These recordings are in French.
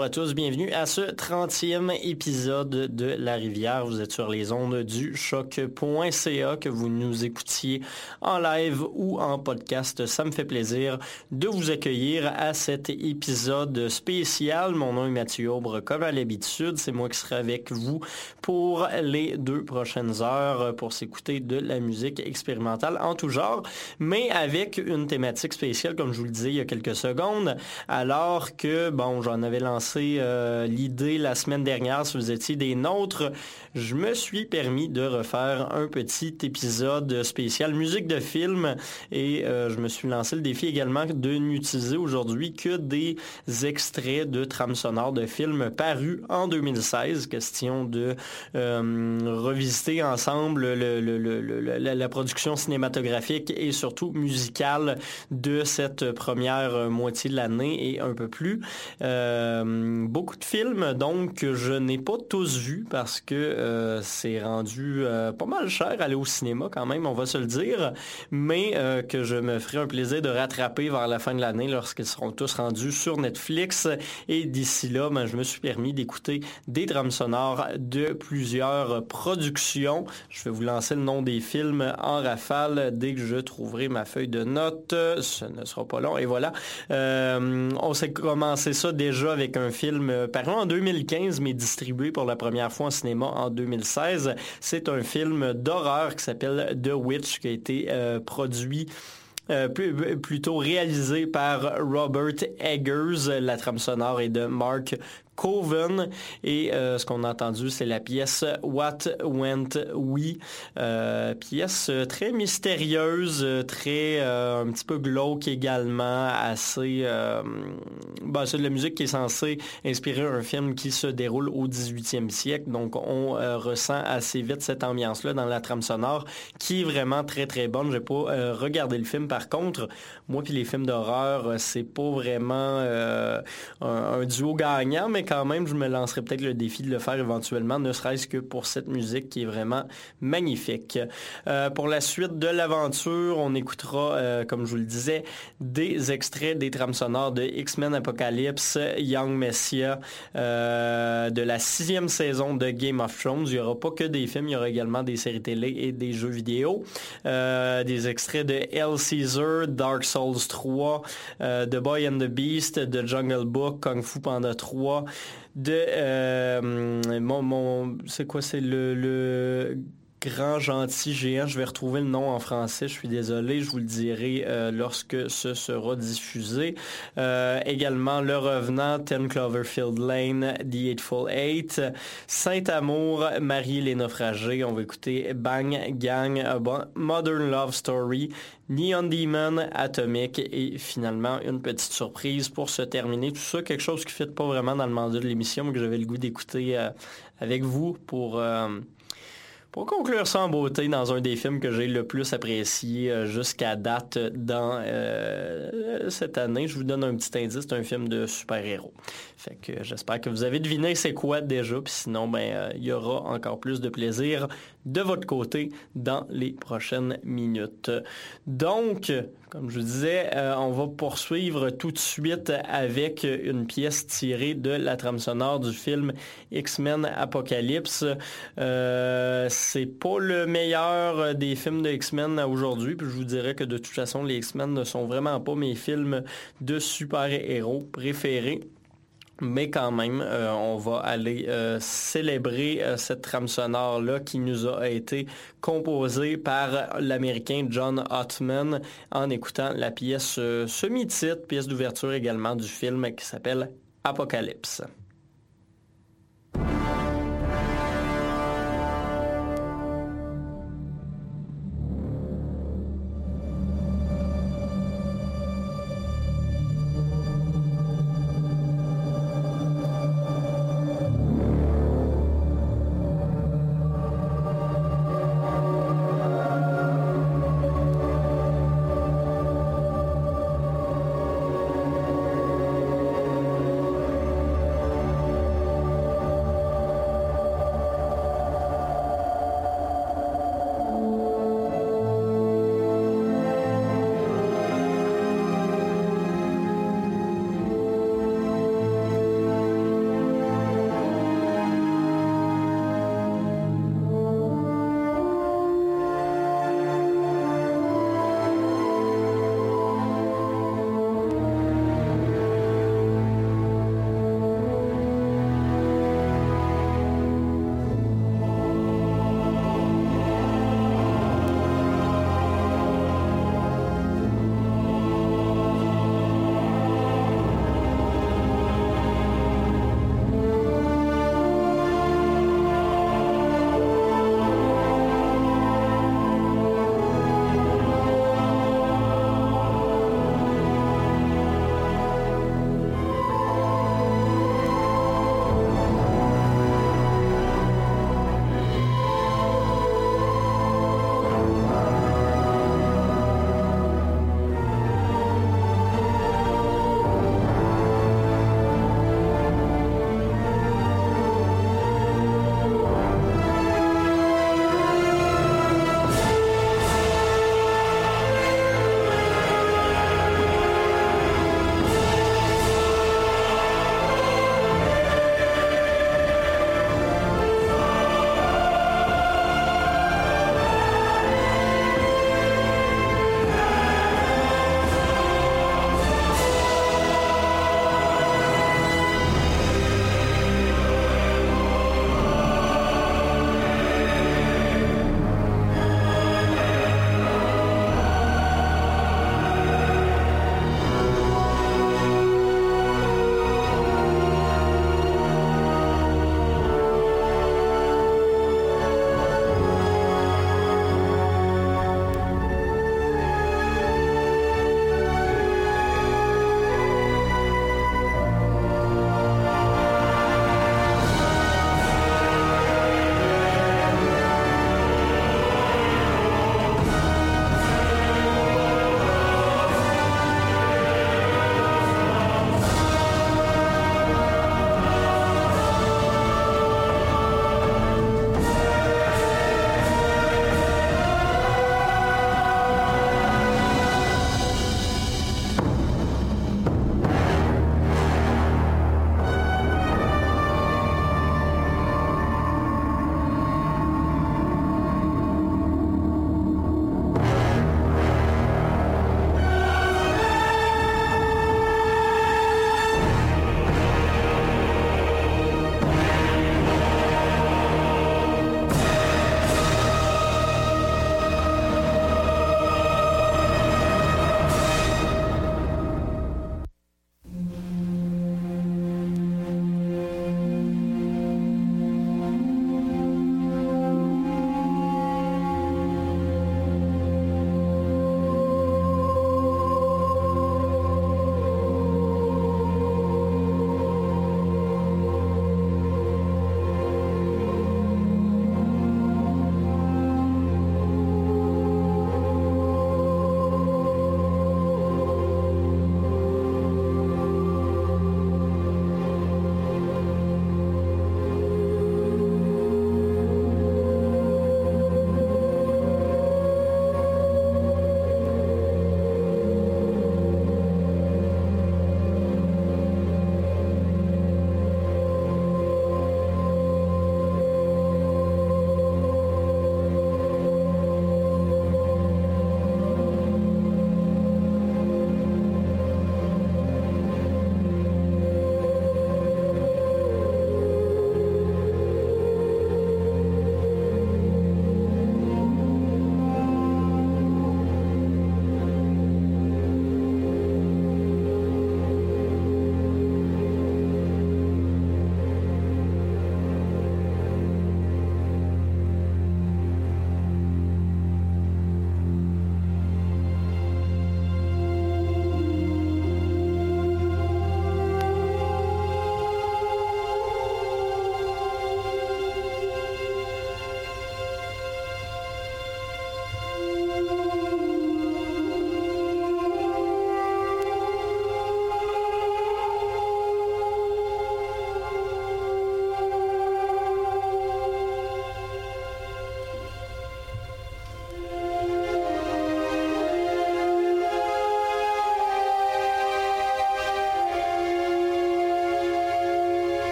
Bonjour à tous, bienvenue à ce 30e épisode de La Rivière. Vous êtes sur les ondes du choc.ca que vous nous écoutiez en live ou en podcast. Ça me fait plaisir de vous accueillir à cet épisode spécial. Mon nom est Mathieu Aubre, comme à l'habitude. C'est moi qui serai avec vous pour les deux prochaines heures pour s'écouter de la musique expérimentale en tout genre, mais avec une thématique spéciale, comme je vous le disais il y a quelques secondes, alors que, bon, j'en avait lancé euh, l'idée la semaine dernière, si vous étiez des nôtres, je me suis permis de refaire un petit épisode spécial musique de film et euh, je me suis lancé le défi également de n'utiliser aujourd'hui que des extraits de trames sonores de films parus en 2016. Question de euh, revisiter ensemble la production cinématographique et surtout musicale de cette première moitié de l'année et un peu plus. Euh, beaucoup de films donc que je n'ai pas tous vus parce que euh, c'est rendu euh, pas mal cher aller au cinéma quand même, on va se le dire, mais que je me ferai un plaisir de rattraper vers la fin de l'année lorsqu'ils seront tous rendus sur Netflix. Et d'ici là, ben, je me suis permis d'écouter des drames sonores de plusieurs productions. Je vais vous lancer le nom des films en rafale dès que je trouverai ma feuille de notes. Ce ne sera pas long. Et voilà, on s'est commencé ça déjà avec un film euh, paru en 2015, mais distribué pour la première fois en cinéma en 2016. C'est un film d'horreur qui s'appelle The Witch, qui a été euh, produit euh, plutôt réalisé par Robert Eggers. La trame sonore est de Mark Coven. Et euh, ce qu'on a entendu, c'est la pièce What Went We. Euh, pièce très mystérieuse, très euh, un petit peu glauque également, assez... Ben, c'est de la musique qui est censée inspirer un film qui se déroule au 18e siècle. Donc on ressent assez vite cette ambiance-là dans la trame sonore qui est vraiment très très bonne. J'ai pas regardé le film par contre. Moi puis les films d'horreur, c'est pas vraiment un, un, duo gagnant, mais quand même, je me lancerai peut-être le défi de le faire éventuellement, ne serait-ce que pour cette musique qui est vraiment magnifique. Euh, pour la suite de l'aventure, on écoutera, euh, comme je vous le disais, des extraits des trames sonores de X-Men Apocalypse, Young Messiah, euh, de la sixième saison de Game of Thrones. Il n'y aura pas que des films, il y aura également des séries télé et des jeux vidéo. des extraits de Hell Caesar, Dark Souls 3, The Boy and the Beast, The Jungle Book, Kung Fu Panda 3, de mon, mon c'est quoi c'est le, le grand gentil géant. Je vais retrouver le nom en français. Je suis désolé. Je vous le dirai euh, lorsque ce sera diffusé. Euh, également Le Revenant, Ten Cloverfield Lane, The Eightful Eight, Saint-Amour, Marie les naufragés. On va écouter Bang Gang, Modern Love Story, Neon Demon, Atomic et finalement une petite surprise pour se terminer. Tout ça, quelque chose qui ne fait pas vraiment dans le mandat de l'émission, mais que j'avais le goût d'écouter euh, avec vous pour pour conclure ça en beauté, dans un des films que j'ai le plus apprécié euh, jusqu'à date dans euh, cette année, je vous donne un petit indice, c'est un film de super-héros. Fait que j'espère que vous avez deviné c'est quoi déjà, puis sinon, ben, euh, il y aura encore plus de plaisir de votre côté dans les prochaines minutes. Donc, comme je disais, euh, on va poursuivre tout de suite avec une pièce tirée de la trame sonore du film X-Men Apocalypse. Euh, c'est pas le meilleur des films de X-Men aujourd'hui, puis je vous dirais que de toute façon, les X-Men ne sont vraiment pas mes films de super-héros préférés. Mais quand même, euh, on va aller euh, célébrer euh, cette trame sonore-là qui nous a été composée par l'Américain John Ottman en écoutant la pièce semi-titre, pièce d'ouverture également du film qui s'appelle Apocalypse.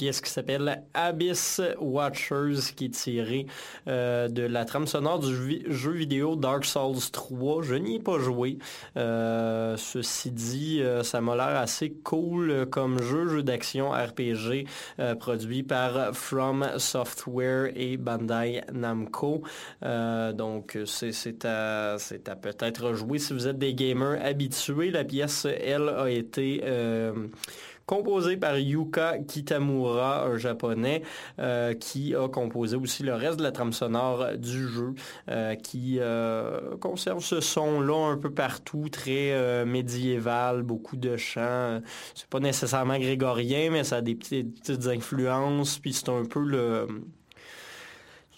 Pièce qui s'appelle Abyss Watchers qui est tirée euh, de la trame sonore du jeu vidéo Dark Souls 3. Je n'y ai pas joué. Euh, ceci dit, euh, ça m'a l'air assez cool comme jeu, jeu d'action RPG produit par From Software et Bandai Namco. donc c'est à, à peut-être jouer si vous êtes des gamers habitués. La pièce, elle, a été composé par Yuka Kitamura, un japonais, euh, qui a composé aussi le reste de la trame sonore du jeu, euh, qui euh, conserve ce son-là un peu partout, très médiéval, beaucoup de chants. C'est pas nécessairement grégorien, mais ça a des petites influences, puis c'est un peu le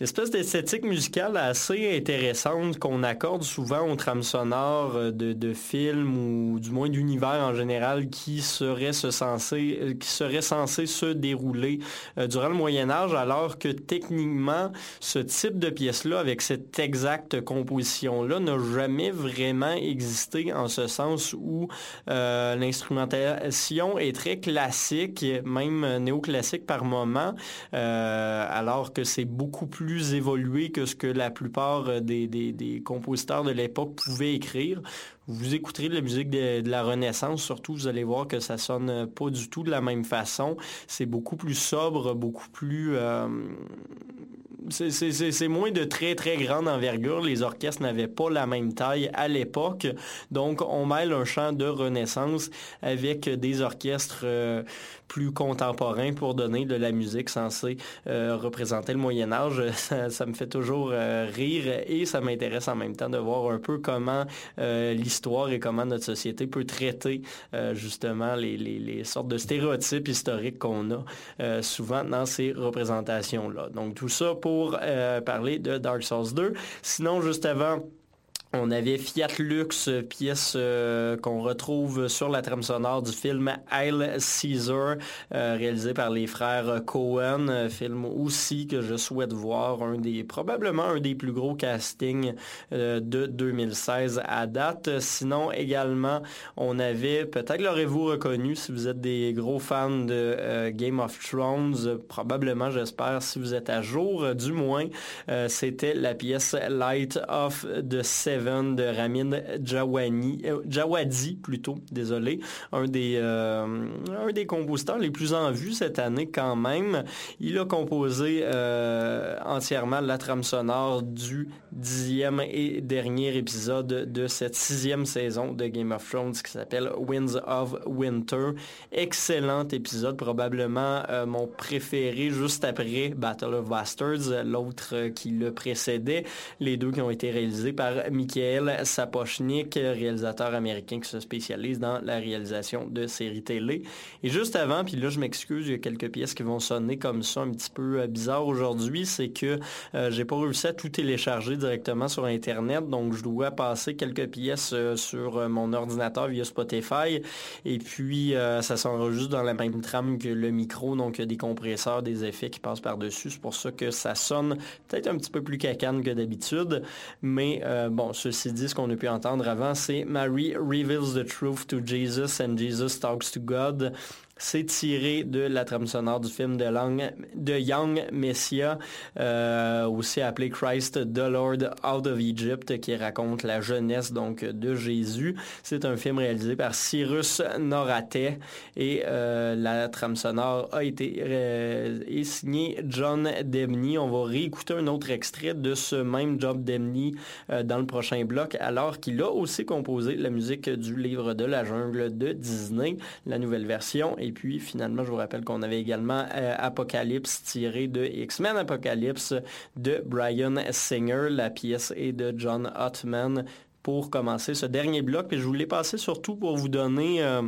espèce d'esthétique musicale assez intéressante qu'on accorde souvent aux trames sonores euh, de, films ou du moins d'univers en général qui serait, censé, euh, qui serait censé se dérouler euh, durant le Moyen Âge, alors que techniquement, ce type de pièce-là, avec cette exacte composition-là, n'a jamais vraiment existé en ce sens où l'instrumentation est très classique, même néoclassique par moment, alors que c'est beaucoup plus évolué que ce que la plupart euh, des, compositeurs de l'époque pouvaient écrire. Vous écouterez de la musique de, la Renaissance, surtout, vous allez voir que ça sonne pas du tout de la même façon. C'est beaucoup plus sobre, beaucoup plus... Euh, c'est moins de très, très grande envergure. Les orchestres n'avaient pas la même taille à l'époque. Donc, on mêle un chant de Renaissance avec des orchestres euh, plus contemporain pour donner de la musique censée euh, représenter le Moyen Âge. Ça, me fait toujours euh, rire et ça m'intéresse en même temps de voir un peu comment euh, l'histoire et comment notre société peut traiter justement les, les, sortes de stéréotypes historiques qu'on a souvent dans ces représentations-là. Donc tout ça pour parler de Dark Souls 2. Sinon, juste avant... On avait Fiat Lux, pièce euh, qu'on retrouve sur la trame sonore du film Hail Caesar, euh, réalisé par les frères Cohen, film aussi que je souhaite voir, un des probablement un des plus gros castings euh, de 2016 à date. Sinon également, on avait, peut-être l'aurez-vous reconnu si vous êtes des gros fans de Game of Thrones, probablement j'espère si vous êtes à jour, du moins, c'était la pièce Light of the Seven de Ramin Djawani, euh, plutôt, désolé, un des, euh, un des compositeurs les plus en vue cette année quand même. Il a composé euh, entièrement la trame sonore du dixième et dernier épisode de cette sixième saison de Game of Thrones qui s'appelle Winds of Winter. Excellent épisode, probablement mon préféré juste après Battle of Bastards, l'autre qui le précédait. Les deux qui ont été réalisés par Mickey Michael Sapochnik, réalisateur américain qui se spécialise dans la réalisation de séries télé. Et juste avant, puis là je m'excuse, il y a quelques pièces qui vont sonner comme ça un petit peu euh, bizarre aujourd'hui, c'est que euh, j'ai pas réussi à tout télécharger directement sur Internet, donc je dois passer quelques pièces euh, sur mon ordinateur via Spotify. Et puis ça s'enregistre dans la même trame que le micro, donc des compresseurs, des effets qui passent par-dessus. C'est pour ça que ça sonne peut-être un petit peu plus cacane que d'habitude. Mais bon, Ceci dit, ce qu'on a pu entendre avant, c'est Mary reveals the truth to Jesus and Jesus talks to God. C'est tiré de la trame sonore du film de, de Young Messiah, euh, aussi appelé Christ the Lord out of Egypt, qui raconte la jeunesse donc de Jésus. C'est un film réalisé par Cyrus Norate et euh, la trame sonore a été euh, signée John Debney. On va réécouter un autre extrait de ce même John Debney dans le prochain bloc, alors qu'il a aussi composé la musique du livre de la jungle de Disney, la nouvelle version. Puis finalement, je vous rappelle qu'on avait également euh, Apocalypse tiré de X-Men Apocalypse de Brian Singer. La pièce est de John Ottman pour commencer ce dernier bloc. Et je voulais passer surtout pour vous donner euh,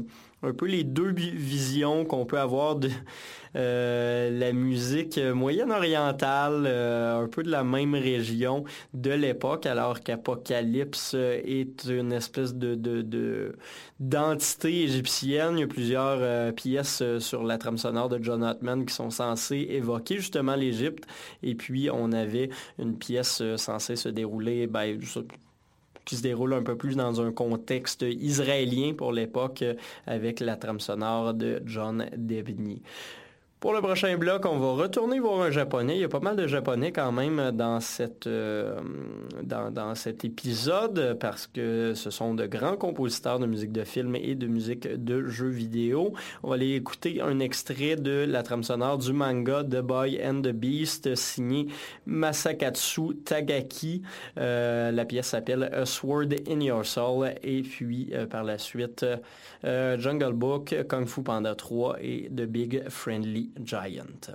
un peu les deux visions qu'on peut avoir de euh, la musique moyenne-orientale, euh, un peu de la même région de l'époque, alors qu'Apocalypse est une espèce de, d'entité égyptienne. Il y a plusieurs euh, pièces sur la trame sonore de John Ottman qui sont censées évoquer justement l'Égypte. Et puis, on avait une pièce censée se dérouler, ben, qui se déroule un peu plus dans un contexte israélien pour l'époque avec la trame sonore de John Debney. Pour le prochain bloc, on va retourner voir un japonais. Il y a pas mal de japonais quand même dans, cette, euh, dans, dans, cet épisode parce que ce sont de grands compositeurs de musique de film et de musique de jeux vidéo. On va aller écouter un extrait de la trame sonore du manga The Boy and the Beast signé Masakatsu Tagaki. Euh, la pièce s'appelle A Sword in Your Soul et puis euh, par la suite Jungle Book, Kung Fu Panda 3 et The Big Friendly Giant.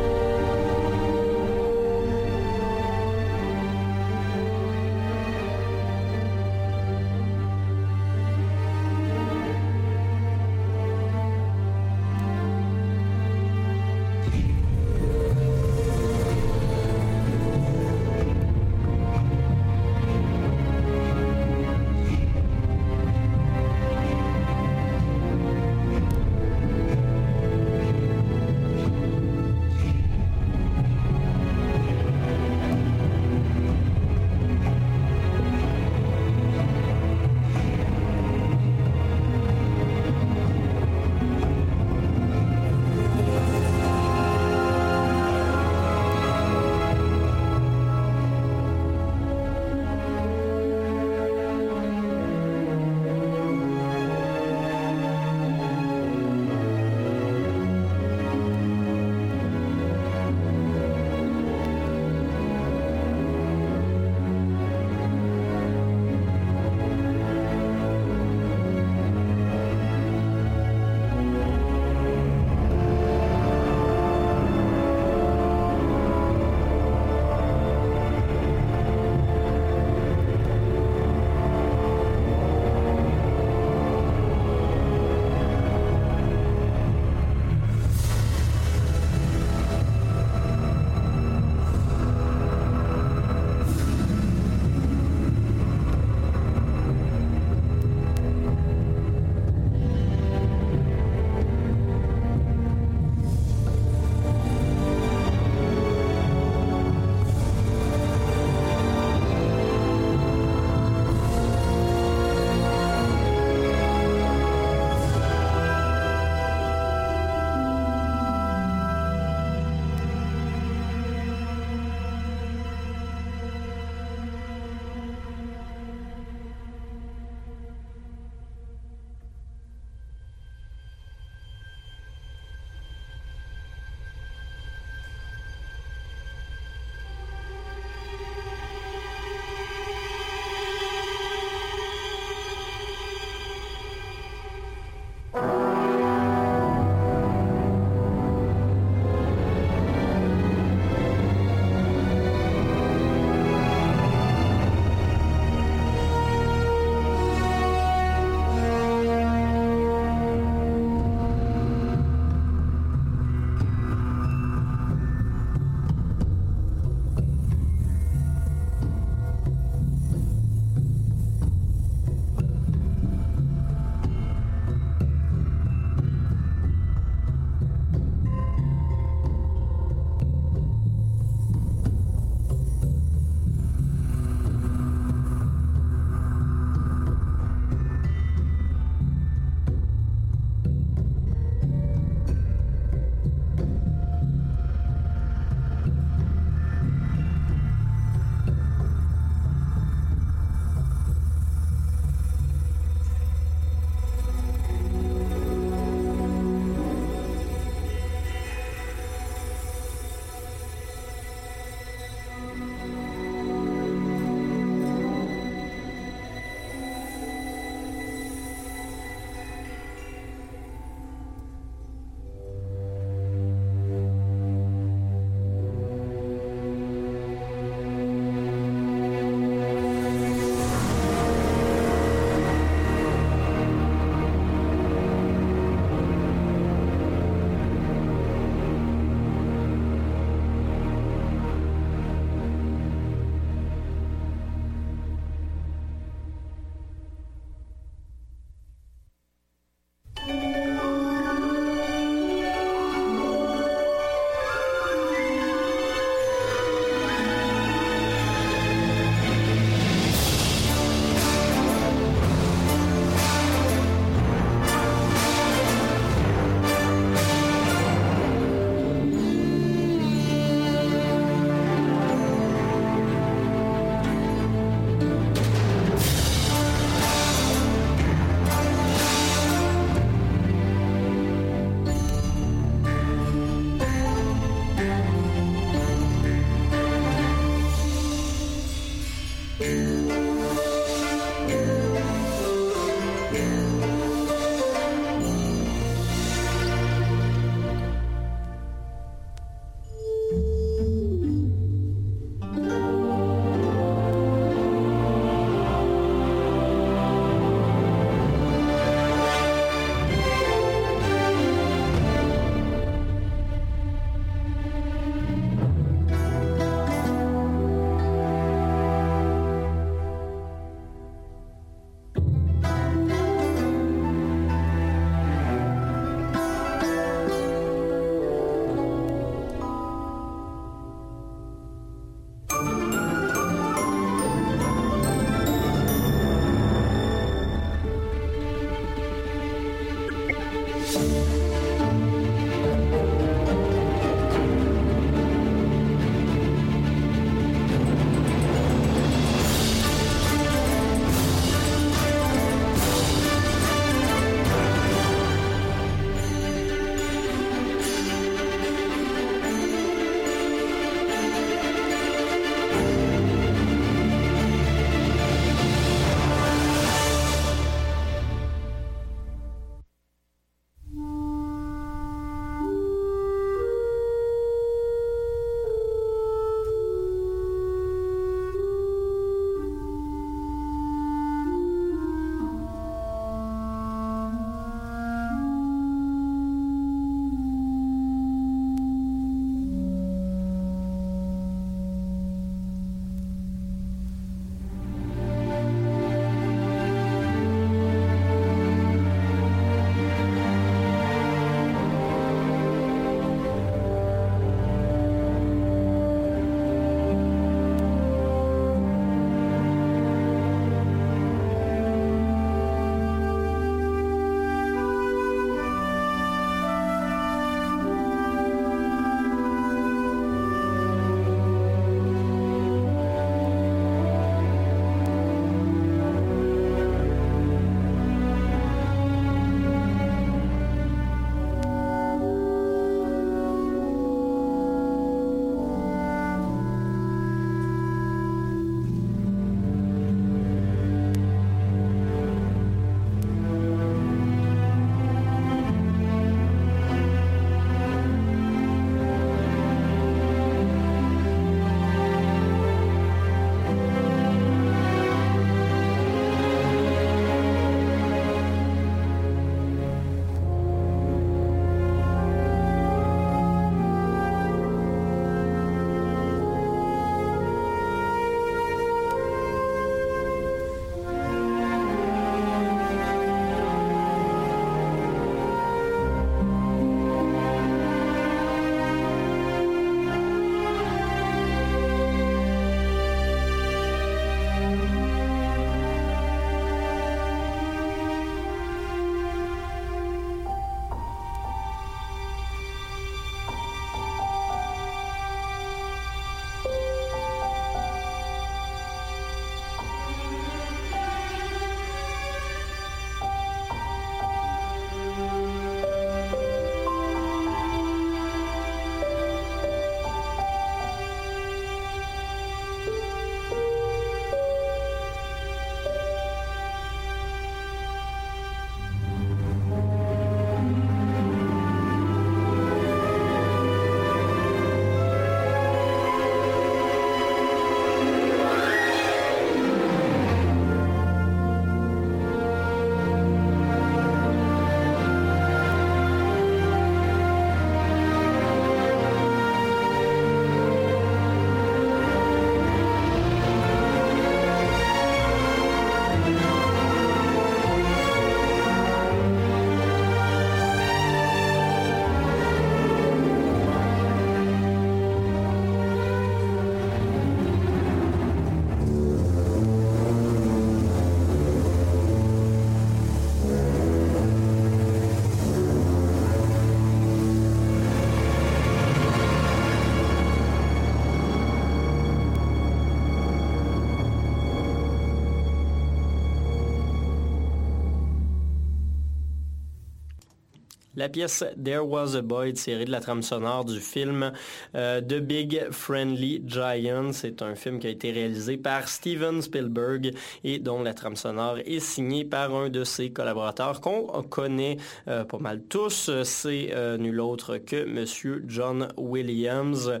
La pièce There Was a Boy tirée de la trame sonore du film euh, The Big Friendly Giant. C'est un film qui a été réalisé par Steven Spielberg et dont la trame sonore est signée par un de ses collaborateurs qu'on connaît euh, pas mal tous. C'est euh, nul autre que Monsieur John Williams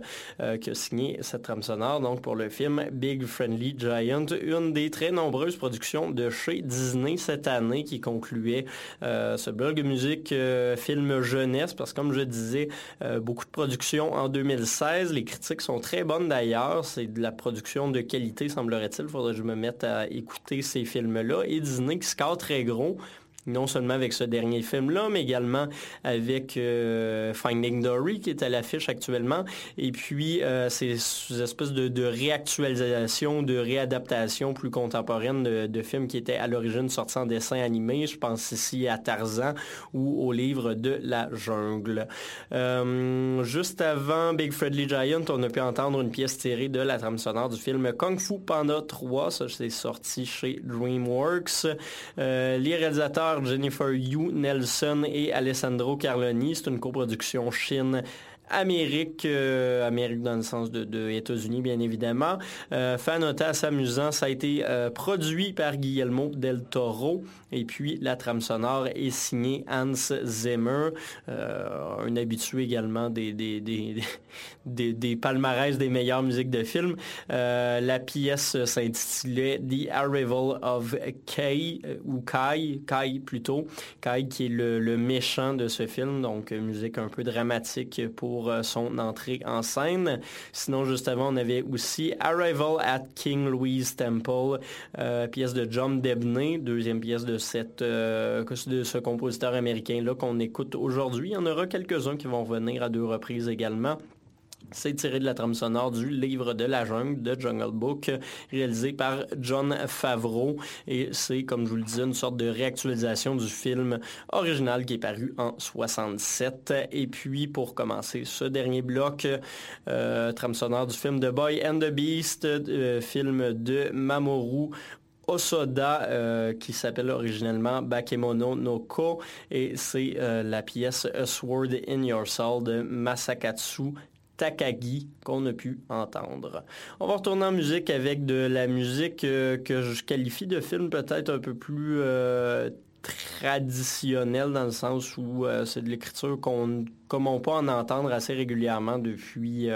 qui a signé cette trame sonore donc pour le film Big Friendly Giant, une des très nombreuses productions de chez Disney cette année qui concluait ce blog musique jeunesse, parce que comme je disais, euh, beaucoup de productions en 2016. Les critiques sont très bonnes d'ailleurs. C'est de la production de qualité, semblerait-il. Il faudrait que je me mette à écouter ces films-là. Et Disney qui score très gros non seulement avec ce dernier film-là, mais également avec euh, Finding Dory qui est à l'affiche actuellement. Et puis, euh, ces espèces de, réactualisation, de réadaptation plus contemporaine de, films qui étaient à l'origine sortis en dessin animé. Je pense ici à Tarzan ou au livre de la jungle. Euh, juste avant Big Friendly Giant, on a pu entendre une pièce tirée de la trame sonore du film Kung Fu Panda 3. Ça, c'est sorti chez DreamWorks. les réalisateurs Jennifer Yu Nelson et Alessandro Carloni. C'est une coproduction Chine Amérique, euh, Amérique dans le sens de, États-Unis bien évidemment. Euh, fan amusant, ça a été euh, produit par Guillermo del Toro et puis la trame sonore est signée Hans Zimmer, euh, un habitué également des, des, des, des, palmarès des meilleures musiques de film. la pièce s'intitulait The Arrival of Kai, ou Kai, Kai plutôt, Kai qui est le, le méchant de ce film, donc musique un peu dramatique pour euh, son entrée en scène. Sinon, juste avant, on avait aussi Arrival at King Louis Temple, euh, pièce de John Debney, deuxième pièce de, cette, euh, de ce compositeur américain-là qu'on écoute aujourd'hui. Il y en aura quelques-uns qui vont venir à deux reprises également. C'est tiré de la trame sonore du livre de la jungle de Jungle Book, réalisé par John Favreau. Et c'est, comme je vous le disais, une sorte de réactualisation du film original qui est paru en 67. Et puis, pour commencer ce dernier bloc, euh, trame sonore du film The Boy and the Beast, euh, film de Mamoru Osoda, euh, qui s'appelle originellement Bakemono no Ko, et c'est la pièce A Sword in Your Soul de Masakatsu Takagi qu'on a pu entendre. On va retourner en musique avec de la musique euh, que je qualifie de film peut-être un peu plus euh, traditionnel dans le sens où euh, c'est de l'écriture qu'on on peut en entendre assez régulièrement depuis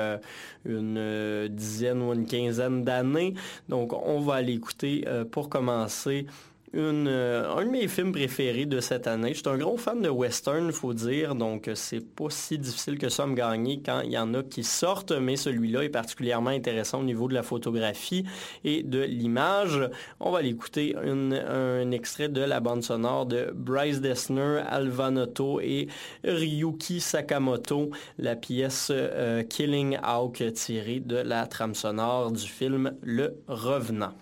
une dizaine ou une quinzaine d'années. Donc on va l'écouter pour commencer euh, un de mes films préférés de cette année. Je suis un gros fan de western, faut dire, donc euh, c'est pas si difficile que ça à me gagner quand il y en a qui sortent, mais celui-là est particulièrement intéressant au niveau de la photographie et de l'image. On va l'écouter un extrait de la bande sonore de Bryce Dessner, Alvanoto et Ryuki Sakamoto, la pièce euh, Killing Hawk tirée de la trame sonore du film Le Revenant.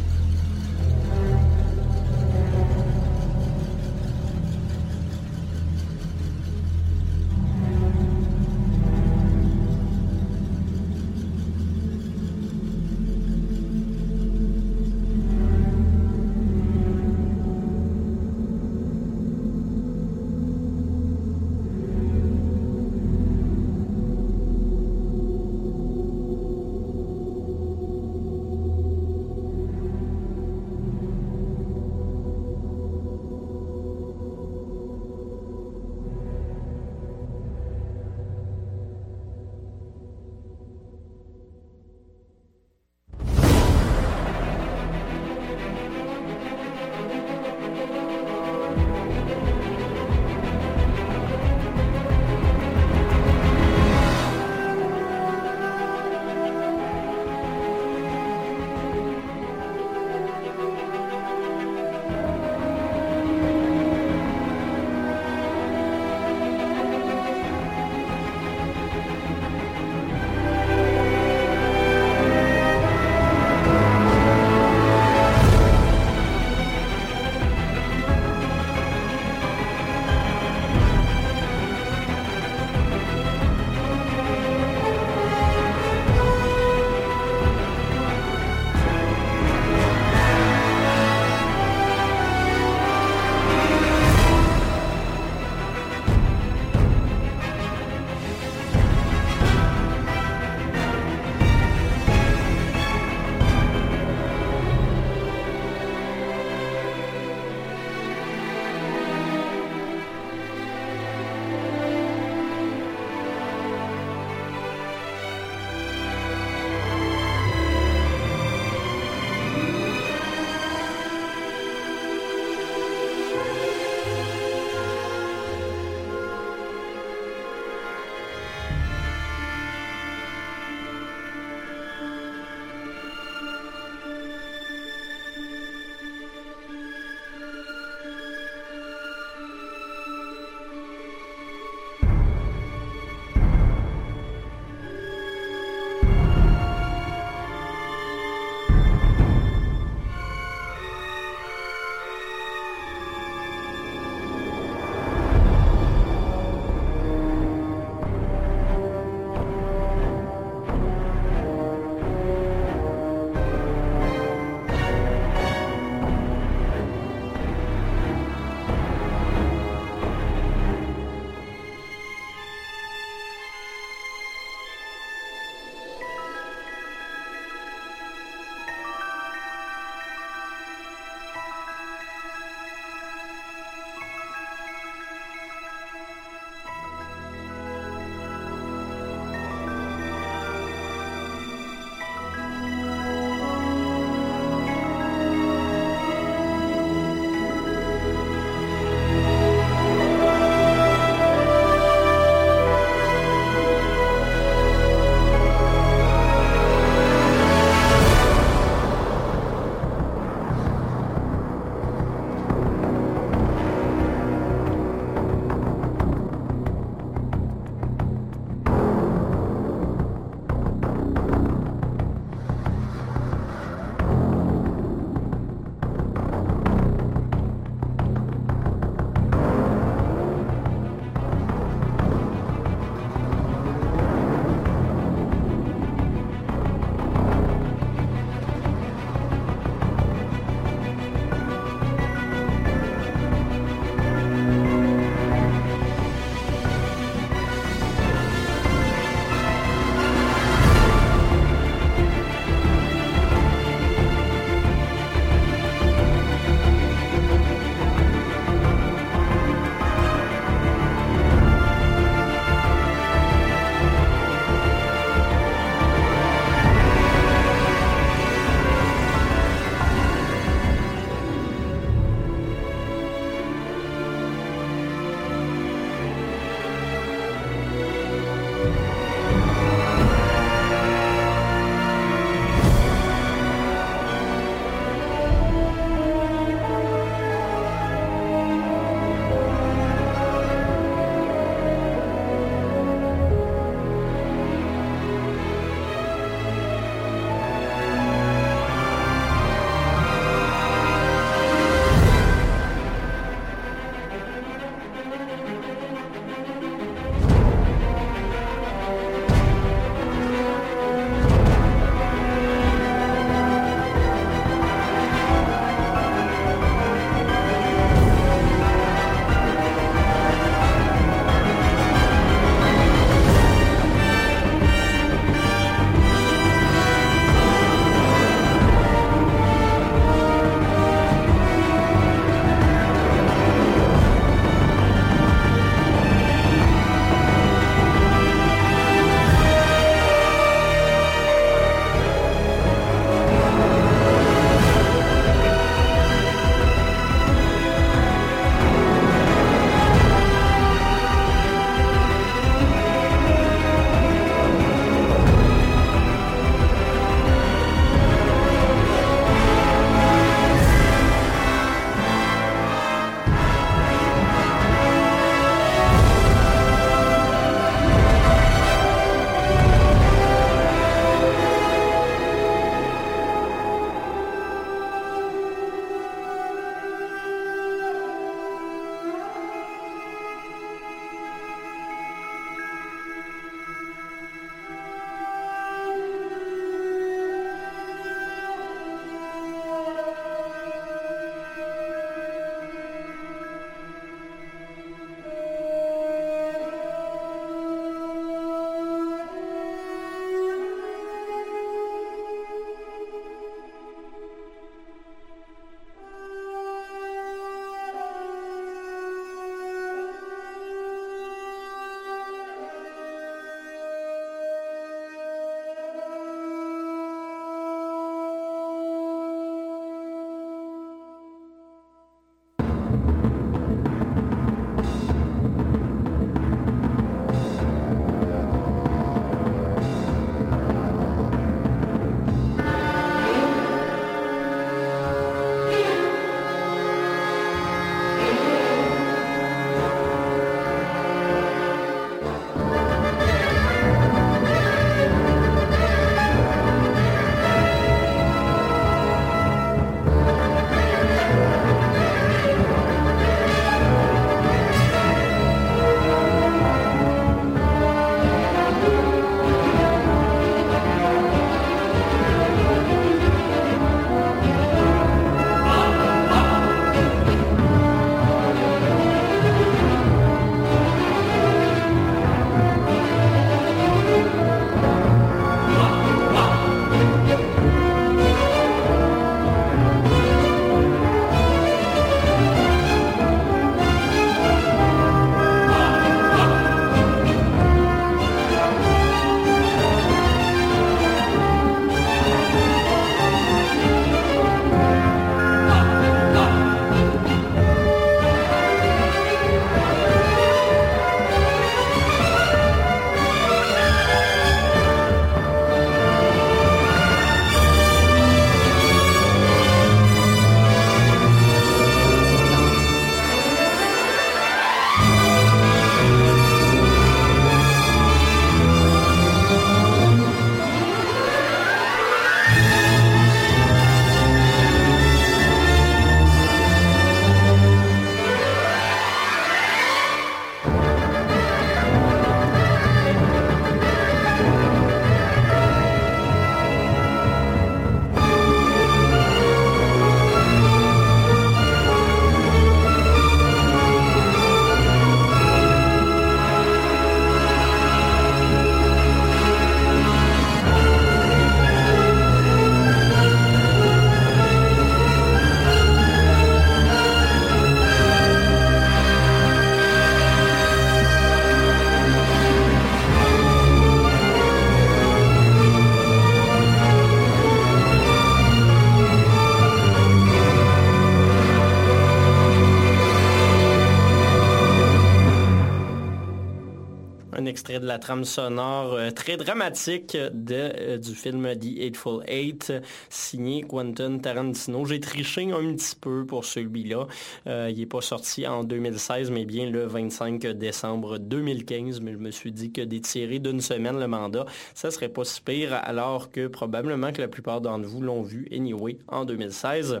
Extrait de la trame sonore euh, très dramatique de, du film The Eightful Eight, signé Quentin Tarantino. J'ai triché un petit peu pour celui-là. il n'est pas sorti en 2016, mais bien le 25 décembre 2015. Mais je me suis dit que d'étirer d'une semaine le mandat, ça serait pas si pire, alors que probablement que la plupart d'entre vous l'ont vu anyway en 2016.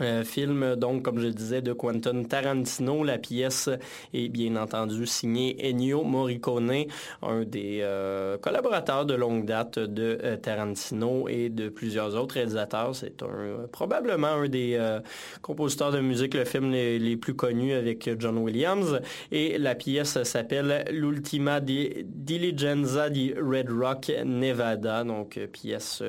Euh, film, donc, comme je disais, de Quentin Tarantino. La pièce est bien entendu signée Ennio Morricone, un des euh, collaborateurs de longue date de euh, Tarantino et de plusieurs autres réalisateurs. C'est probablement un des compositeurs de musique, le film les, plus connus avec John Williams. Et la pièce s'appelle L'Ultima Diligenza di Red Rock, Nevada. Donc, pièce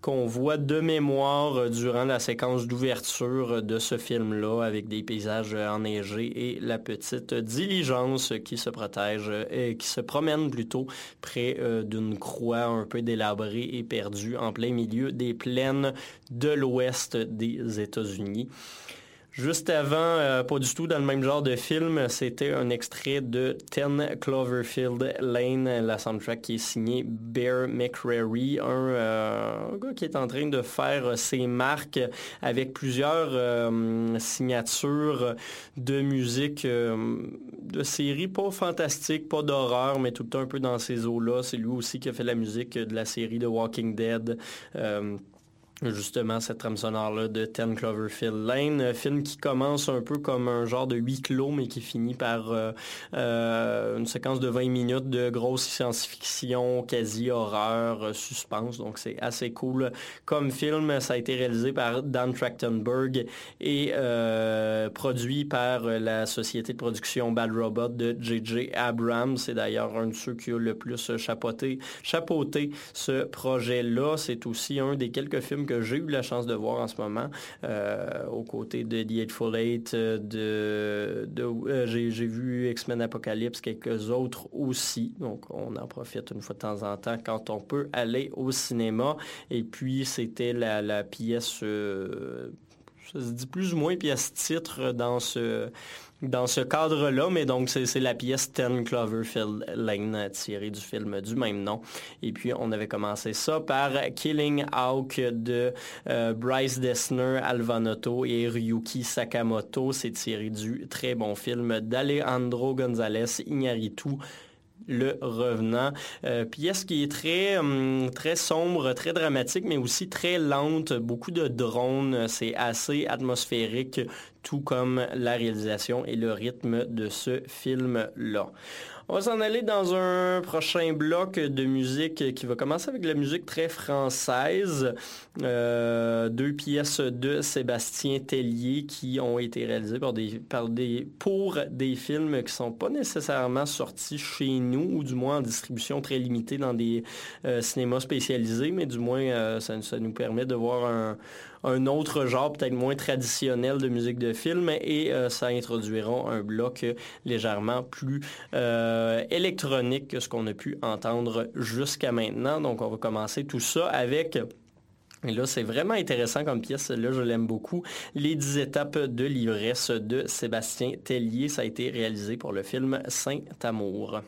qu'on voit de mémoire durant la séquence d'ouverture de ce film-là avec des paysages enneigés et la petite diligence qui se protège et qui se promène plutôt près euh, d'une croix un peu délabrée et perdue en plein milieu des plaines de l'ouest des États-Unis. Juste avant, euh, pas du tout dans le même genre de film, c'était un extrait de Ten Cloverfield Lane, la soundtrack qui est signée Bear McCreary, euh, un, gars qui est en train de faire ses marques avec plusieurs euh, signatures de musique de séries pas fantastiques, pas d'horreur, mais tout le temps un peu dans ces eaux-là. C'est lui aussi qui a fait la musique de la série The Walking Dead justement cette trame sonore-là de Ten Cloverfield Lane, un film qui commence un peu comme un genre de huis clos, mais qui finit par euh, euh, une séquence de 20 minutes de grosse science-fiction, quasi-horreur, euh, suspense, donc c'est assez cool comme film. Ça a été réalisé par Dan Trachtenberg et produit par la société de production Bad Robot de J.J. Abrams. C'est d'ailleurs un de ceux qui a le plus chapeauté ce projet-là. C'est aussi un des quelques films que j'ai eu la chance de voir en ce moment, euh, aux côtés de The Eightful Eight, euh, de, euh, j'ai, vu X-Men Apocalypse, quelques autres aussi. Donc, on en profite une fois de temps en temps quand on peut aller au cinéma. Et puis, c'était la, pièce, ça se dit plus ou moins pièce titre dans ce dans ce cadre-là, mais donc c'est la pièce Ten Cloverfield Lane tirée du film du même nom. Et puis on avait commencé ça par Killing Hawk de euh, Bryce Dessner, Alvanotto et Ryuki Sakamoto. C'est tiré du très bon film d'Alejandro González Iñárritu le Revenant. Euh, pièce qui est très, hum, très sombre, très dramatique, mais aussi très lente. Beaucoup de drones. C'est assez atmosphérique, tout comme la réalisation et le rythme de ce film-là. On va s'en aller dans un prochain bloc de musique qui va commencer avec la musique très française. Euh, deux pièces de Sébastien Tellier qui ont été réalisées par des, par des, pour des films qui sont pas nécessairement sortis chez nous ou du moins en distribution très limitée dans des euh, cinémas spécialisés, mais du moins euh, ça nous permet de voir un un autre genre peut-être moins traditionnel de musique de film et euh, ça introduira un bloc légèrement plus euh, électronique que ce qu'on a pu entendre jusqu'à maintenant. Donc on va commencer tout ça avec... Et là, c'est vraiment intéressant comme pièce. Là, je l'aime beaucoup. Les 10 étapes de l'ivresse de Sébastien Tellier. Ça a été réalisé pour le film Saint-Amour.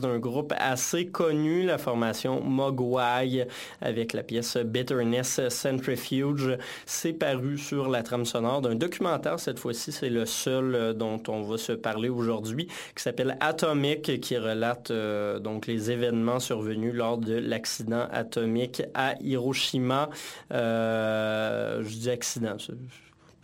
D'un groupe assez connu, la formation Mogwai, avec la pièce Bitterness Centrifuge. C'est paru sur la trame sonore d'un documentaire, cette fois-ci, c'est le seul euh, dont on va se parler aujourd'hui, qui s'appelle Atomic, qui relate euh, donc les événements survenus lors de l'accident atomique à Hiroshima. Euh, je dis accident,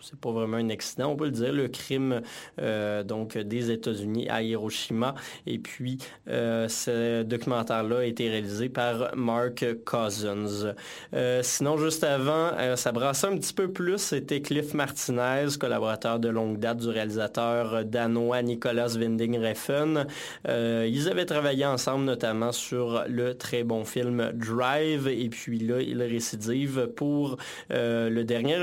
c'est pas vraiment un accident, on peut le dire, le crime euh, donc des États-Unis à Hiroshima. Et puis, euh, ce documentaire-là a été réalisé par Mark Cousins. Euh, sinon, juste avant, ça brassait un petit peu plus. C'était Cliff Martinez, collaborateur de longue date du réalisateur danois Nicolas Winding Refn. ils avaient travaillé ensemble, notamment sur le très bon film Drive. Et puis là, il récidive pour le dernier,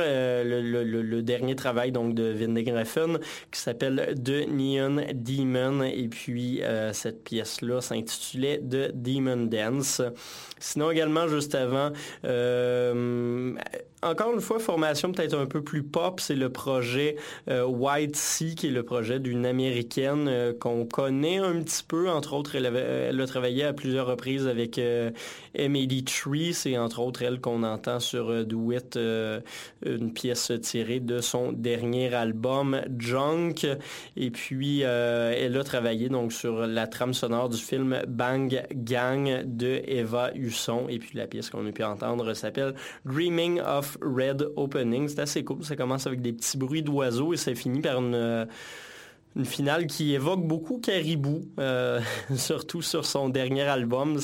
dernier travail donc de Vindig Refn qui s'appelle The Neon Demon et puis euh, cette pièce-là s'intitulait The Demon Dance. Sinon également juste avant, euh, encore une fois, formation peut-être un peu plus pop, c'est le projet euh, White Sea, qui est le projet d'une Américaine euh, qu'on connaît un petit peu. Entre autres, elle, a travaillé à plusieurs reprises avec euh, Tree. C'est entre autres elle qu'on entend sur Do It, une pièce tirée de son dernier album Junk. Et puis, elle a travaillé donc sur la trame sonore du film Bang Gang de Eva Husson. Et puis, la pièce qu'on a pu entendre s'appelle Dreaming of Red Opening. C'est assez cool. Ça commence avec des petits bruits d'oiseaux et ça finit par une une finale qui évoque beaucoup Caribou, euh, surtout sur son dernier album.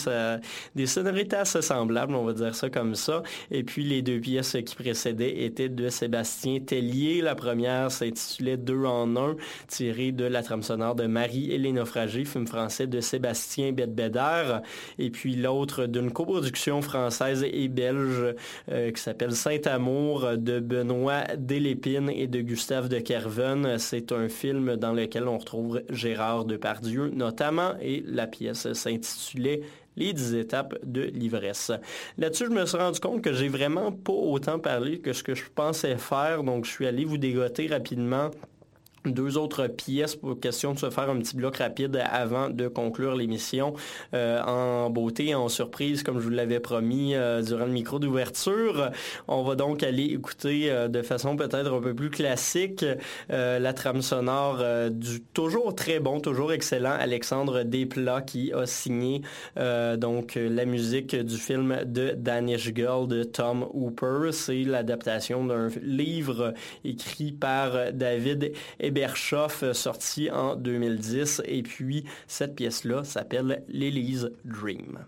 Des sonorités assez semblables, on va dire ça comme ça. Et puis les deux pièces qui précédaient étaient de Sébastien Tellier. La première s'intitulait Deux en un, tirée de la trame sonore de Marie et les naufragés, film français de Sébastien Bedbeder. Et puis l'autre d'une coproduction française et belge euh, qui s'appelle Saint-Amour de Benoît Delépine et de Gustave de Kerven. C'est un film dans lequel on retrouve Gérard Depardieu notamment, et la pièce s'intitulait les 10 étapes de l'ivresse. Là-dessus, je me suis rendu compte que j'ai vraiment pas autant parlé que ce que je pensais faire, donc je suis allé vous dégoter rapidement deux autres pièces pour question de se faire un petit bloc rapide avant de conclure l'émission euh, en beauté, en surprise, comme je vous l'avais promis euh, durant le micro d'ouverture. On va donc aller écouter euh, de façon peut-être un peu plus classique la trame sonore du toujours très bon, toujours excellent Alexandre Desplat qui a signé donc la musique du film de Danish Girl de Tom Hooper. C'est l'adaptation d'un livre écrit par David euh, sorti en 2010. Et puis, cette pièce-là s'appelle l'Elise Dream.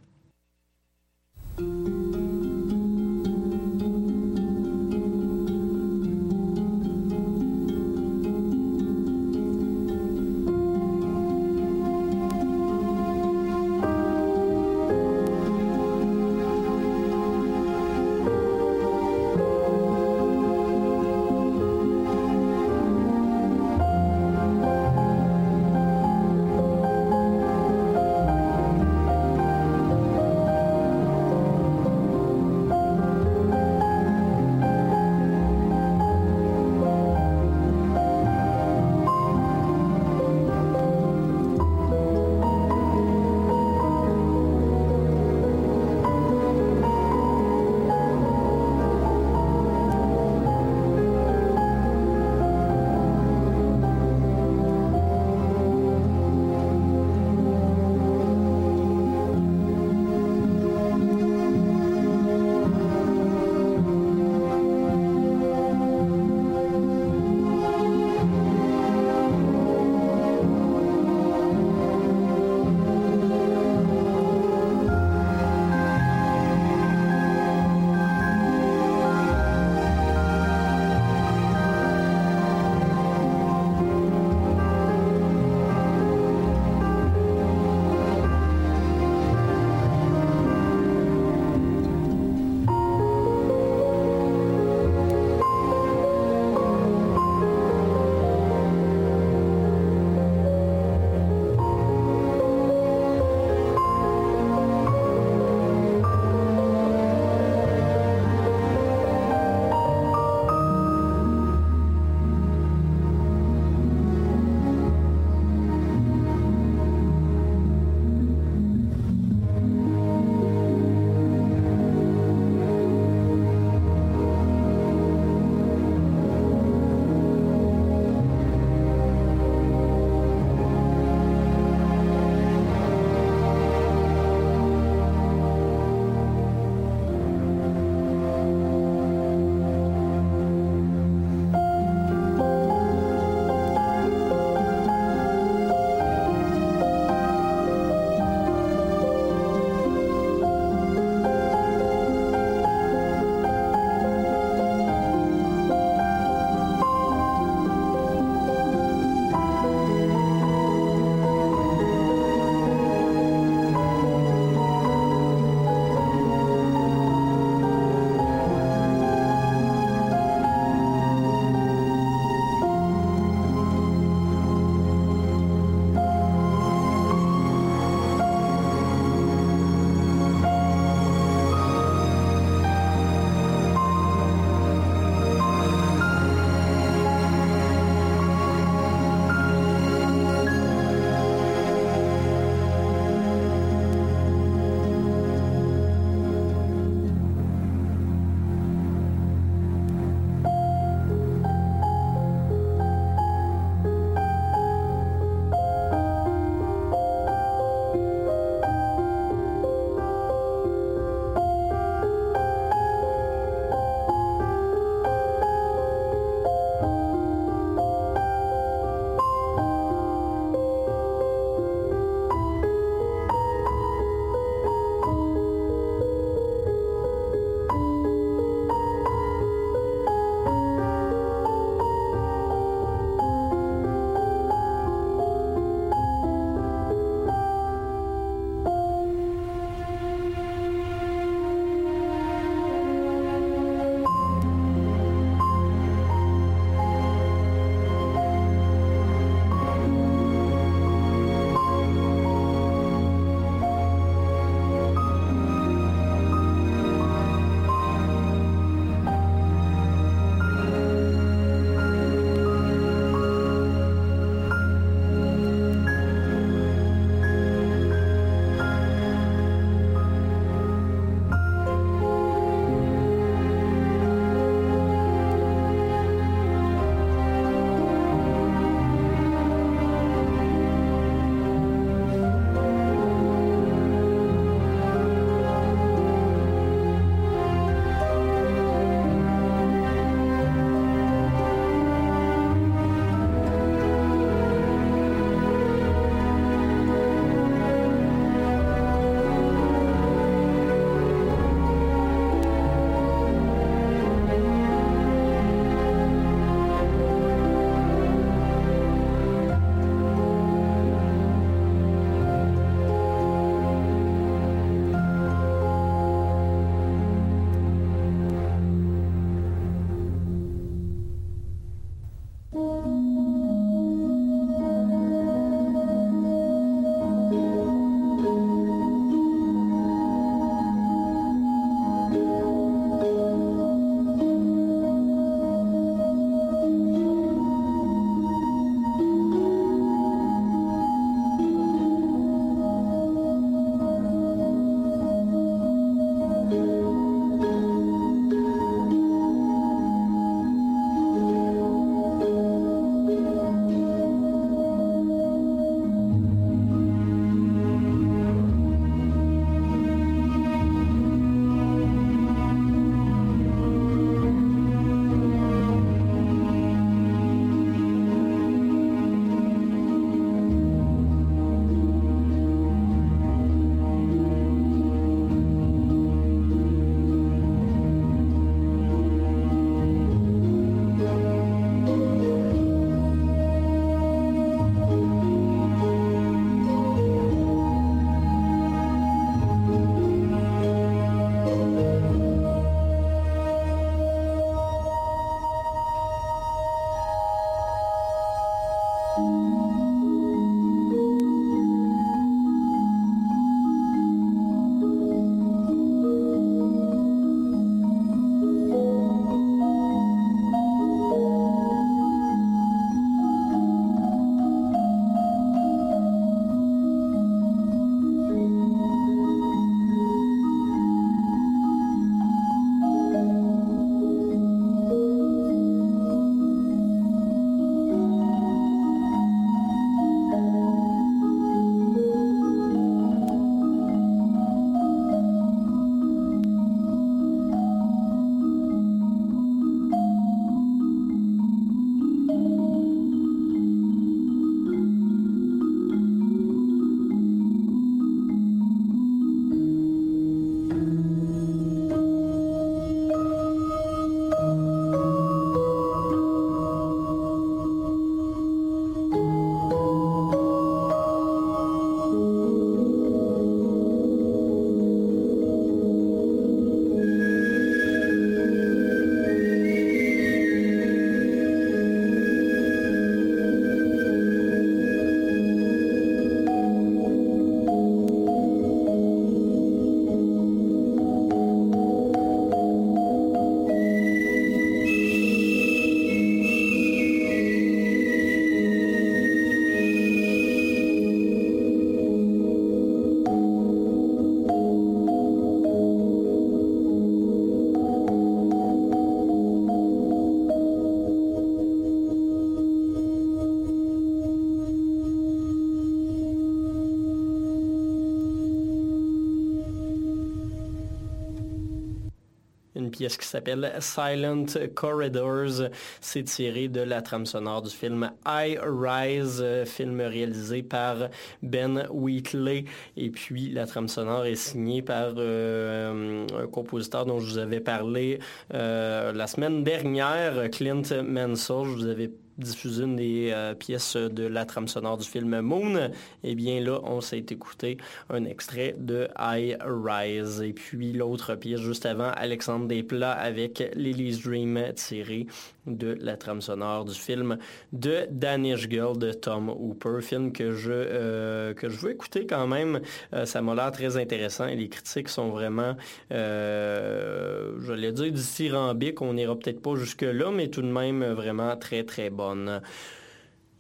Pièce qui s'appelle Silent Corridors. C'est tiré de la trame sonore du film I Rise, film réalisé par Ben Wheatley. Et puis la trame sonore est signée par un compositeur dont je vous avais parlé la semaine dernière, Clint Mansell. Je vous avais diffuser une des euh, pièces de la trame sonore du film Moon, eh bien là, on s'est écouté un extrait de I Rise. Et puis l'autre pièce juste avant, Alexandre Desplat avec Lily's Dream tiré de la trame sonore du film de Danish Girl de Tom Hooper, film que je, euh, que je veux écouter quand même. Euh, ça m'a l'air très intéressant et les critiques sont vraiment, je l'ai dit, dithyrambiques. On n'ira peut-être pas jusque-là, mais tout de même vraiment très très un uh,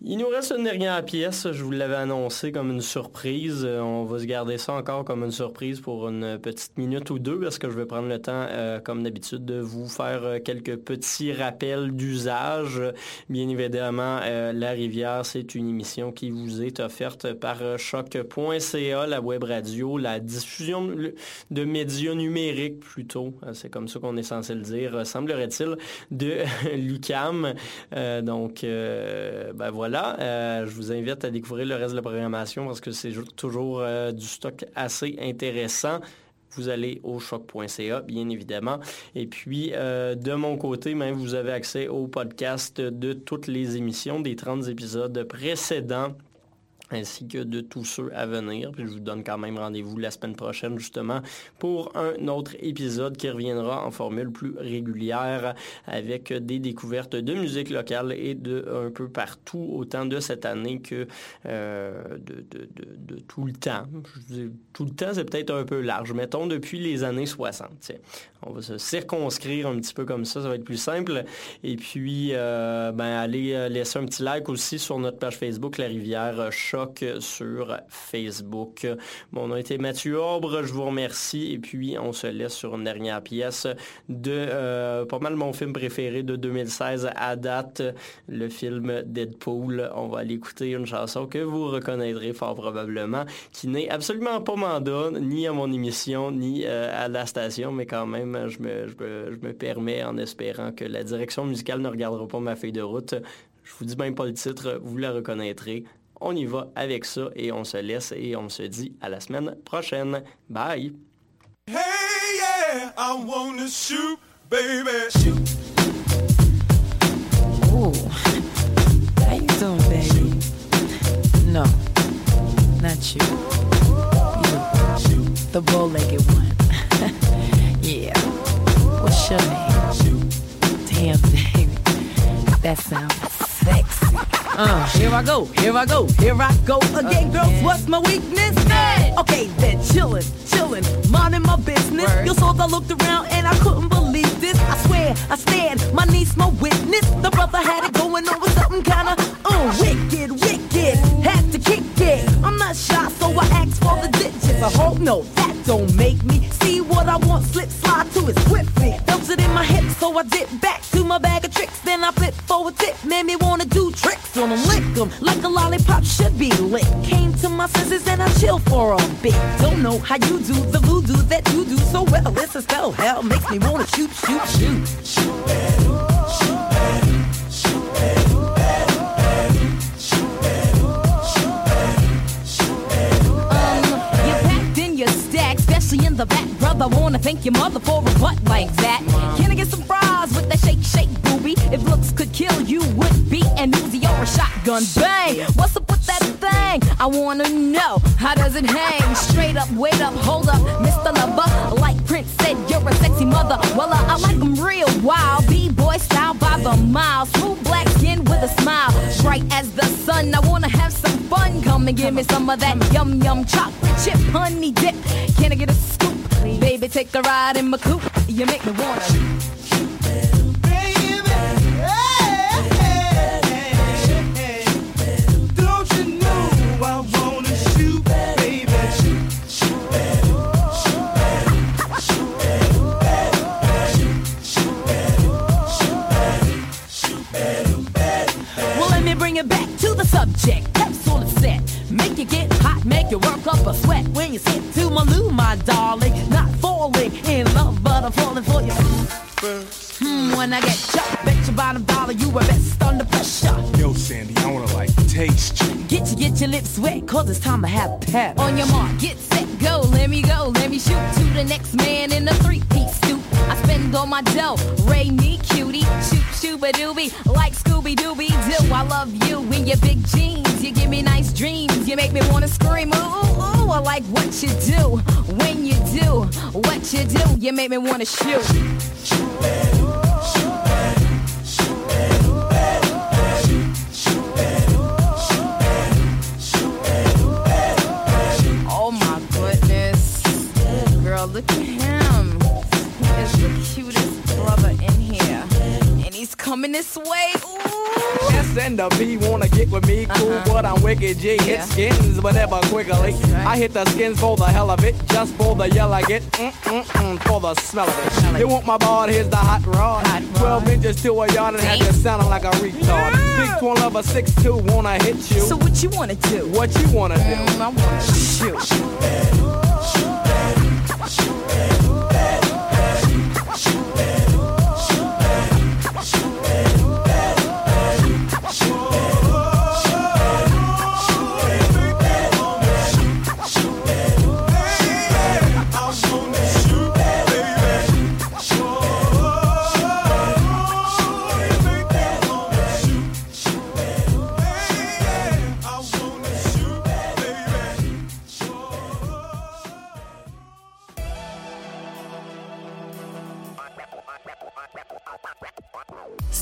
Il nous reste une dernière pièce, je vous l'avais annoncé comme une surprise. Euh, on va se garder ça encore comme une surprise pour une petite minute ou deux parce que je vais prendre le temps, euh, comme d'habitude, de vous faire euh, quelques petits rappels d'usage. Bien évidemment, La Rivière, c'est une émission qui vous est offerte par choc.ca, la web radio, la diffusion de médias numériques plutôt. C'est comme ça qu'on est censé le dire, semblerait-il, de l'UCAM. donc, ben voilà euh, je vous invite à découvrir le reste de la programmation parce que c'est toujours euh, du stock assez intéressant vous allez au choc.ca, bien évidemment. Et puis, euh, de mon côté, même, vous avez accès au podcast de toutes les émissions des 30 épisodes précédents ainsi que de tous ceux à venir. Puis je vous donne quand même rendez-vous la semaine prochaine justement pour un autre épisode qui reviendra en formule plus régulière avec des découvertes de musique locale et de un peu partout, autant de cette année que euh, de, tout le temps. tout le temps, c'est peut-être un peu large. Mettons depuis les années 60. On va se circonscrire un petit peu comme ça, ça va être plus simple. Et puis, euh, ben, allez euh, laisser un petit like aussi sur notre page Facebook, La Rivière Choc sur Facebook. Mon nom était Mathieu Aubre, je vous remercie. Et puis, on se laisse sur une dernière pièce de euh, pas mal mon film préféré de 2016 à date, le film Deadpool. On va aller écouter une chanson que vous reconnaîtrez fort probablement, qui n'est absolument pas mandat, ni à mon émission, ni à la station, mais quand même je me, permets en espérant que la direction musicale ne regardera pas ma feuille de route. Je vous dis même pas le titre, vous la reconnaîtrez. On y va avec ça et on se laisse et on se dit à la semaine prochaine. Bye! Hey yeah, I wanna shoot, baby. Shoot. Ooh. How you doing, baby? No, not you. You, the bow-legged one. Yeah. What's your name? Damn, baby. That sounds sexy. Uh, here I go, here I go, here I go again, girls. What's my weakness? Okay, then chillin', chillin', minding my business. Word. You saw I looked around and I couldn't believe this. I swear, I stand, my niece, my witness. The brother had it going on with something kinda, uh, wicked, wicked. Had to kick it. I'm not shy, so I asked for the digits. I hope no, that don't make me what I want. Slip slide to it swiftly. Felt it in my hips, so I dip back to my bag of tricks. Then I flip forward tip, made me wanna do tricks on them, lick them like a lollipop should be lit. Came to my senses and I chill for a bit. Don't know how you do the voodoo that you do so well. It's a spell, hell makes me wanna shoot, shoot, shoot. shoot shoot. Shoot. The back, brother. Wanna thank your mother for a butt like that. Can I get some fries with that shake, shake, booby? If looks could kill, you would be an Uzi or shotgun. Bang! What's up with that thing? I wanna know how does it hang? Straight up, wait up, hold up, Mr. Lover. Like Prince said, you're a sexy mother. Well, uh, I like them real wild. B-boy style by the mile. Smooth black skin with a smile. Bright as the sun. I wanna have some fun. Come and give me some of that yum yum chocolate chip honey dip. Can I get a scoop. Baby, take a ride in my coupe. You make me wanna. Well, let me bring it back to the subject. It's set. Make you get hot, make you work up a sweat when you sit to my loo, my darling. Not falling in love, but I'm falling for you. first. Hmm, when I get jumped, bet your bottom dollar you were best under pressure. Yo, Sandy, I wanna like taste you. Get you, get your lips wet, cause it's time to have pep. On your mark, get set, go, let me go, let me shoot to the next man in a three-piece suit. Spend all my dough, Ray me cutie, shoot shooba doobie, like Scooby Dooby Doo. I love you in your big jeans, you give me nice dreams, you make me wanna scream, ooh, ooh. I like what you do, when you do, what you do, you make me wanna shoot. Oh my goodness. Girl, look coming this way. Ooh. S and the B wanna get with me, cool, Uh-huh. but I'm wicked G. Yeah. Hit skins, but never quickly. right. I hit the skins for the hell of it, just for the yell I get, mm mm mm, for the smell of it. Smell. They want my board, here's the hot rod. Hot rod. Twelve inches to a yard and had you sounding like a retard. Big twin lover, six two, wanna hit you. So what you wanna do? what you wanna do? Mm, I wanna shoot.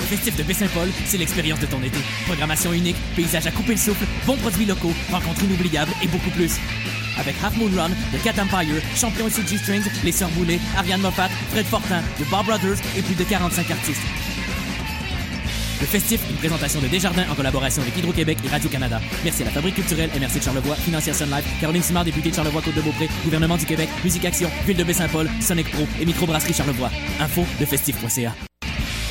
Le festif de Baie-Saint-Paul, c'est l'expérience de ton été. Programmation unique, paysage à couper le souffle, bons produits locaux, rencontres inoubliables et beaucoup plus. Avec Half Moon Run, The Cat Empire, Champion et CG Strings, Les Sœurs Boulay, Ariane Moffat, Fred Fortin, The Bob Brothers et plus de 45 artistes. Le festif, une présentation de Desjardins en collaboration avec Hydro-Québec et Radio-Canada. Merci à la Fabrique culturelle MRC de Charlevoix, Financière Sun Life, Caroline Simard, députée de Charlevoix-Côte-de-Beaupré, Gouvernement du Québec, Musique Action, Ville de Baie-Saint-Paul, Sonic Pro et Microbrasserie Charlevoix. Info de festif.ca.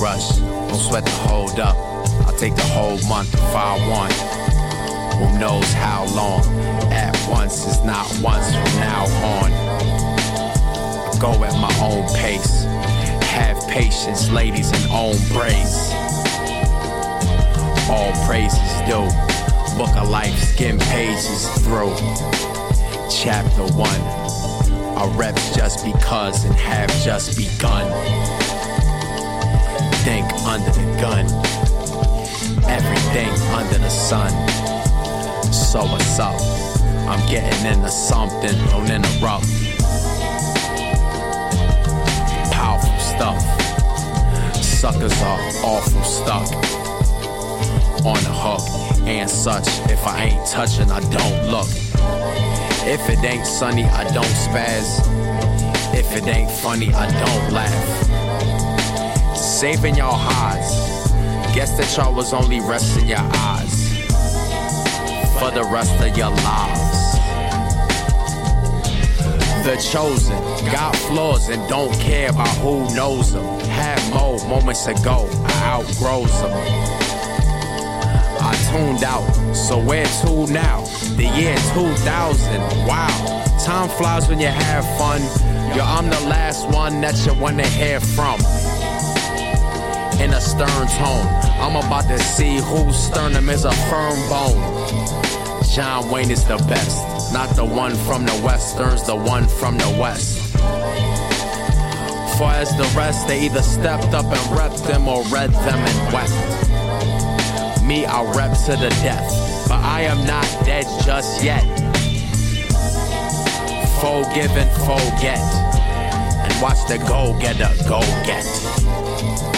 rush. Don't sweat the hold up. I'll take the whole month if I want. Who knows how long? At once is not once from now on. I go at my own pace. Have patience, ladies, and own praise. All praises due. Book of life, skim pages through. Chapter one. Our reps just because and have just begun think under the gun. Everything under the sun. So what's up? I'm getting into something, don't interrupt. Powerful stuff. Suckers are awful stuck. On the hook and such. If I ain't touching, I don't look. If it ain't sunny, I don't spaz. If it ain't funny, I don't laugh. Saving y'all highs. Guess that y'all was only resting your eyes for the rest of your lives. The chosen got flaws and don't care about who knows them. Had more moments ago, I outgrows them. I tuned out, so where to now? The year 2000, wow. Time flies when you have fun. Yo, I'm the last one that you wanna hear from. In a stern tone, I'm about to see whose sternum is a firm bone. John Wayne is the best, not the one from the westerns, the one from the west. Far as the rest, they either stepped up and repped them or read them and wept. Me, I rep to the death, but I am not dead just yet. Forgive and forget, and watch the go getter go get.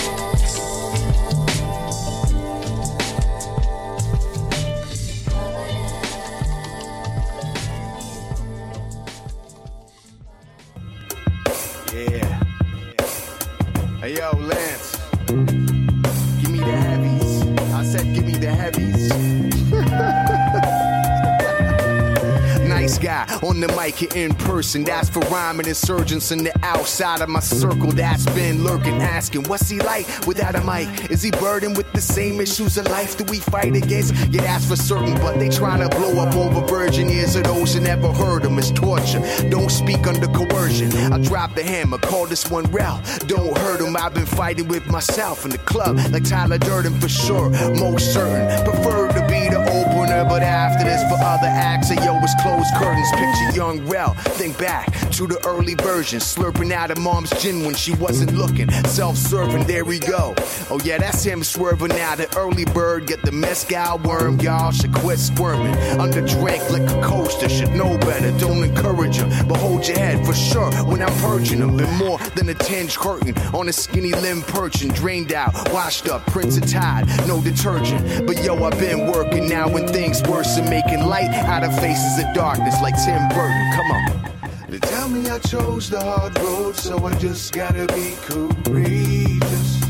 In person. That's for rhyming insurgents in the outside of my circle. That's been lurking, asking, what's he like without a mic? Is he burdened with the same issues of life that we fight against? Yeah, that's for certain, but they trying to blow up over virgin ears of those who never heard him. It's torture. Don't speak under coercion. I drop the hammer, call this one Ralph. Don't hurt him. I've been fighting with myself in the club, like Tyler Durden for sure. Most certain. Prefer to be the opener, but after this, for other acts, yo, it's closed curtains. Picture young Rel. Think back to the early version, slurping out of mom's gin when she wasn't looking. Self-serving, there we go. Oh yeah, that's him swerving out. The early bird get the mezcal worm. Y'all should quit squirming. Under drink like a coaster, should know better. Don't encourage him, but hold your head for sure when I'm purging him. Been more than a tinge curtain on a skinny limb perching, drained out, washed up, prince of tide, no detergent. But yo, I've been working now when things worse and making light out of faces of darkness like Tim Burton. Come on. They tell me I chose the hard road, so I just gotta be courageous.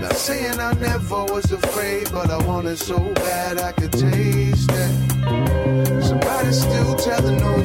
Not saying I never was afraid, but I want it so bad I could taste it. Somebody's still telling those